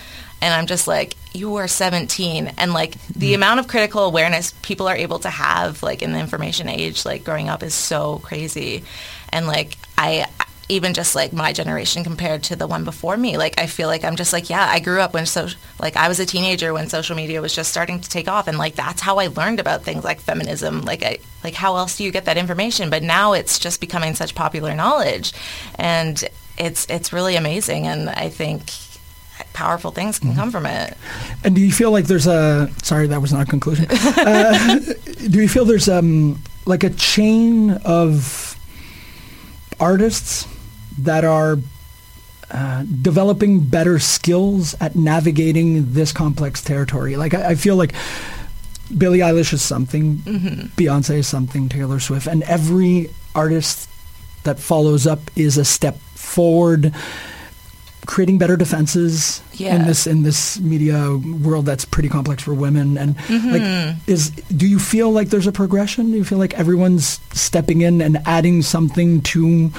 And I'm just like, you are 17, and like the mm-hmm. amount of critical awareness people are able to have, like in the information age, like growing up, is so crazy. And like I, even just like my generation compared to the one before me, like I feel like I'm just like, yeah, I grew up when so like I was a teenager when social media was just starting to take off, and like that's how I learned about things like feminism. Like I, like how else do you get that information? But now it's just becoming such popular knowledge, and it's it's really amazing, and I think powerful things can come from it. And do you feel like there's a sorry that was not a conclusion? uh, do you feel there's um like a chain of artists that are uh, developing better skills at navigating this complex territory? Like I, I feel like Billie Eilish is something, Beyonce is something, Taylor Swift, and every artist that follows up is a step forward creating better defenses Yeah. in this in this media world that's pretty complex for women and Mm-hmm. like is do you feel like there's a progression do you feel like everyone's stepping in and adding something to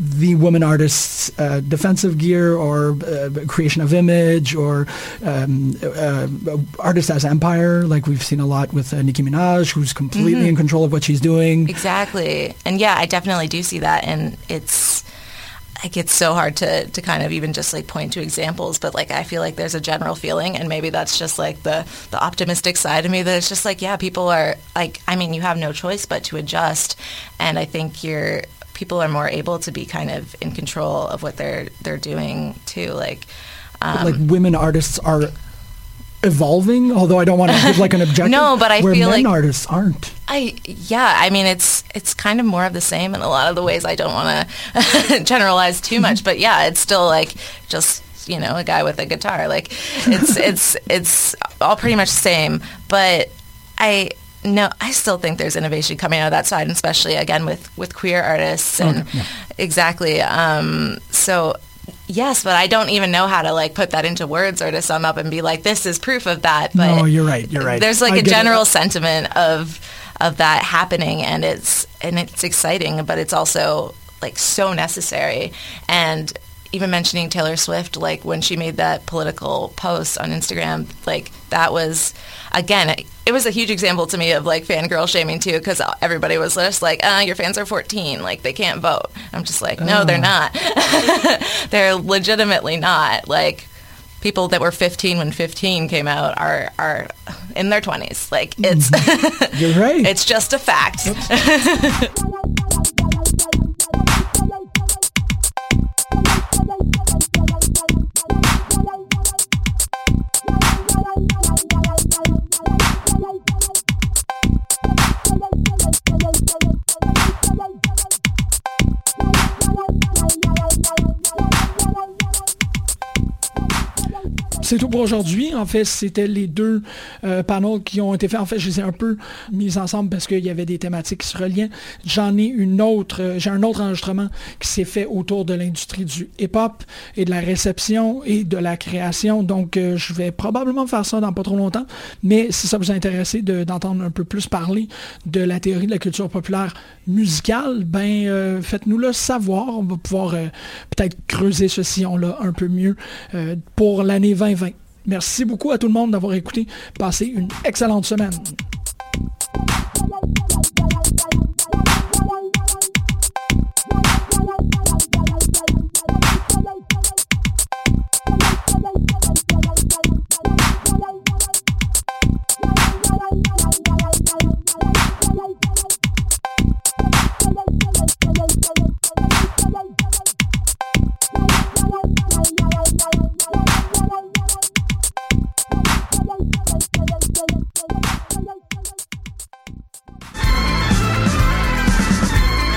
the women artists uh, defensive gear or uh, creation of image or um, uh, artist as empire like we've seen a lot with uh, Nicki Minaj who's completely Mm-hmm. in control of what she's doing Exactly. And yeah, I definitely do see that. And it's like it's so hard to, to kind of even just like point to examples, but like I feel like there's a general feeling and maybe that's just like the, the optimistic side of me that it's just like, yeah, people are like I mean, you have no choice but to adjust and I think you're people are more able to be kind of in control of what they're they're doing too. Like um, like women artists are evolving although I don't want to give like an objective No, but I where feel men like- artists aren't I yeah, I mean it's it's kind of more of the same in a lot of the ways. I don't want to generalize too much, but yeah, it's still like just you know a guy with a guitar. Like it's it's it's all pretty much the same. But I no, I still think there's innovation coming out of that side, and especially again with with queer artists and exactly. Um, so. Yes, but I don't even know how to like put that into words or to sum up and be like, this is proof of that. But No, you're right, you're right. There's like I a get it. general sentiment of of that happening and it's and it's exciting but it's also like so necessary and even mentioning Taylor Swift like when she made that political post on Instagram like that was again it, was a huge example to me of like fangirl shaming too because everybody was just like uh, your fans are 14 like they can't vote. I'm just like no they're not. They're legitimately not. Like people that were 15 when 15 came out are are in their 20s like it's you're right. it's just a fact C'est tout pour aujourd'hui. En fait, c'était les deux euh, panels qui ont été faits. En fait, je les ai un peu mis ensemble parce qu'il y avait des thématiques qui se reliaient. J'en ai une autre, euh, j'ai un autre enregistrement qui s'est fait autour de l'industrie du hip-hop et de la réception et de la création. Donc, euh, je vais probablement faire ça dans pas trop longtemps. Mais si ça vous intéresse de- d'entendre un peu plus parler de la théorie de la culture populaire musicale, ben euh, faites-nous le savoir. On va pouvoir peut-être creuser ce sillon-là un peu mieux pour l'année 2020. Merci beaucoup à tout le monde d'avoir écouté. Passez une excellente semaine.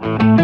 I